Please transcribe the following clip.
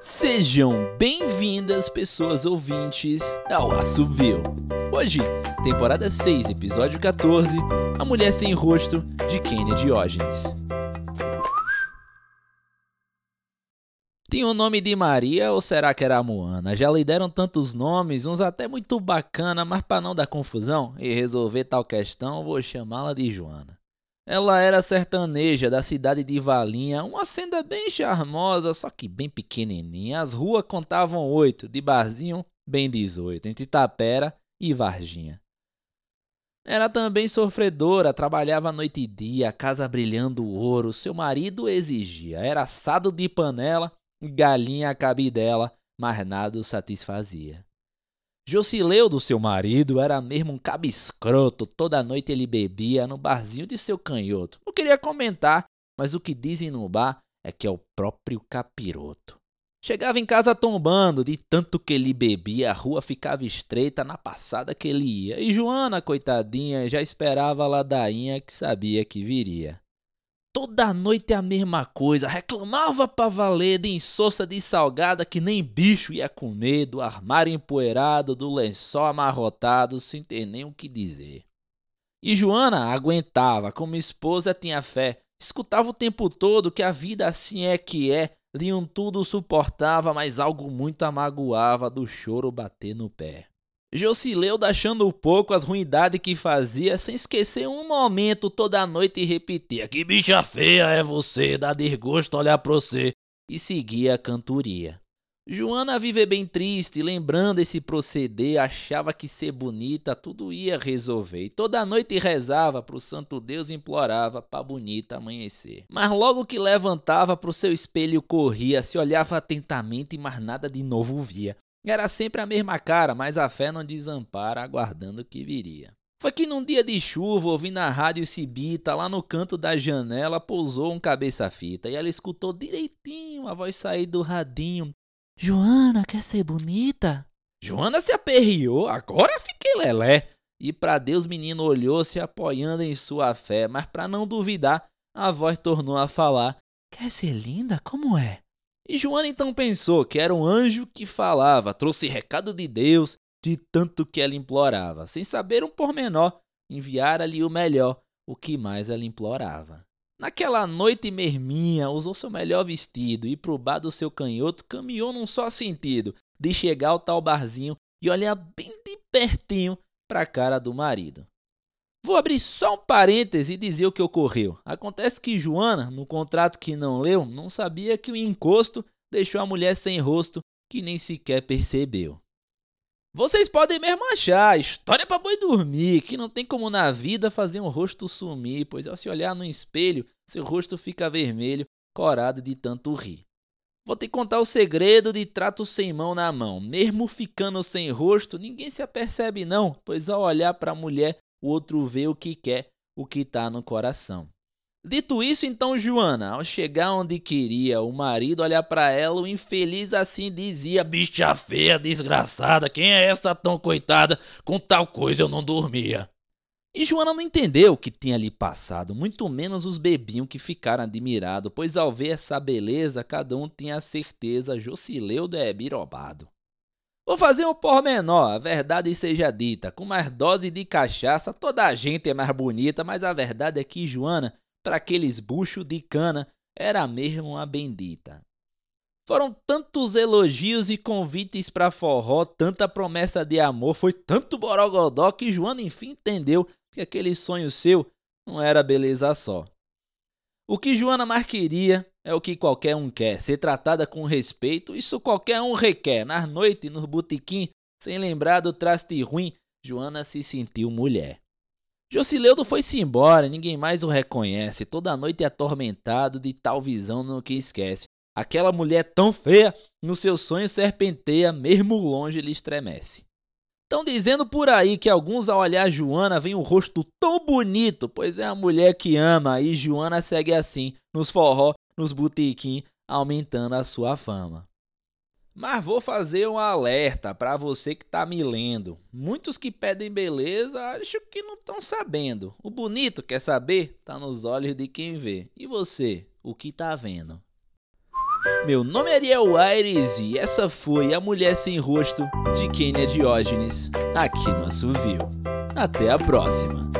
Sejam bem-vindas, pessoas ouvintes, ao Assovio. Hoje, temporada 6, episódio 14, A Mulher Sem Rosto, de Kenya Diógenes. Tem o nome de Maria ou será que era a Moana? Já lhe deram tantos nomes, uns até muito bacana, mas para não dar confusão e resolver tal questão, vou chamá-la de Joana. Ela era sertaneja da cidade de Valinha, uma senda bem charmosa, só que bem pequenininha. As ruas contavam oito, de barzinho, bem dezoito, entre Tapera e Varginha. Era também sofredora, trabalhava noite e dia, casa brilhando ouro, seu marido exigia. Era assado de panela, galinha cabidela, mas nada o satisfazia. Jocileudo, seu marido, era mesmo um cabiscroto. Toda noite ele bebia no barzinho de seu canhoto. Não queria comentar, mas o que dizem no bar é que é o próprio capiroto. Chegava em casa tombando, de tanto que ele bebia, a rua ficava estreita na passada que ele ia. E Joana, coitadinha, já esperava a ladainha que sabia que viria. Toda noite a mesma coisa, reclamava pra valer de insossa de salgada que nem bicho ia comer, do armário empoeirado, do lençol amarrotado, sem ter nem o que dizer. E Joana aguentava, como esposa tinha fé, escutava o tempo todo que a vida assim é que é, Leon tudo suportava, mas algo muito amagoava do choro bater no pé. Jocileuda achando pouco as ruindades que fazia, sem esquecer um momento toda noite e repetia: Que bicha feia é você, dá desgosto olhar pra você. E seguia a cantoria. Joana vive bem triste, lembrando esse proceder, achava que ser bonita tudo ia resolver. E toda noite rezava pro santo Deus e implorava pra bonita amanhecer. Mas logo que levantava pro seu espelho corria, se olhava atentamente mais nada de novo via. Era sempre a mesma cara, mas a fé não desampara, aguardando o que viria. Foi que num dia de chuva, ouvindo a rádio Cibita, lá no canto da janela, pousou um cabeça-fita e ela escutou direitinho a voz sair do radinho. Joana, quer ser bonita? Joana se aperriou, agora fiquei lelé. E para Deus, menino olhou se apoiando em sua fé, mas para não duvidar, a voz tornou a falar: Quer ser linda? Como é? E Joana então pensou que era um anjo que falava, trouxe recado de Deus, de tanto que ela implorava, sem saber um pormenor, enviara-lhe o melhor, o que mais ela implorava. Naquela noite merminha, usou seu melhor vestido e pro bar do seu canhoto caminhou num só sentido, de chegar ao tal barzinho e olhar bem de pertinho para a cara do marido. Vou abrir só um parêntese e dizer o que ocorreu. Acontece que Joana, no contrato que não leu, não sabia que o encosto deixou a mulher sem rosto, que nem sequer percebeu. Vocês podem mesmo achar, história para boi dormir, que não tem como na vida fazer um rosto sumir, pois ao se olhar no espelho, seu rosto fica vermelho, corado de tanto rir. Vou te contar o segredo de trato sem mão na mão. Mesmo ficando sem rosto, ninguém se apercebe não, pois ao olhar para a mulher o outro vê o que quer, o que está no coração. Dito isso, então Joana, ao chegar onde queria, o marido olhar para ela, o infeliz assim dizia: Bicha feia, desgraçada, quem é essa tão coitada? Com tal coisa eu não dormia. E Joana não entendeu o que tinha ali passado, muito menos os bebinhos que ficaram admirados, pois ao ver essa beleza, cada um tinha a certeza Jocileudo é birobado. Vou fazer um pormenor, a verdade seja dita. Com mais dose de cachaça, toda a gente é mais bonita, mas a verdade é que Joana, para aqueles buchos de cana, era mesmo uma bendita. Foram tantos elogios e convites para forró, tanta promessa de amor, foi tanto borogodó que Joana enfim entendeu que aquele sonho seu não era beleza só. O que Joana mais queria é o que qualquer um quer, ser tratada com respeito, isso qualquer um requer. Nas noites, nos botequim, sem lembrar do traste ruim, Joana se sentiu mulher. Jocileudo foi-se embora, ninguém mais o reconhece, toda noite é atormentado de tal visão no que esquece. Aquela mulher tão feia, no seu sonho serpenteia, mesmo longe ele estremece. Estão dizendo por aí que alguns ao olhar Joana veem um rosto tão bonito, pois é a mulher que ama, e Joana segue assim, nos forró, nos botequim, aumentando a sua fama. Mas vou fazer um alerta para você que tá me lendo. Muitos que pedem beleza acho que não estão sabendo. O bonito quer saber? Tá nos olhos de quem vê. E você, o que tá vendo? Meu nome é Ariel Aires e essa foi a Mulher Sem Rosto de Kênia Diógenes, aqui no Assovio. Até a próxima!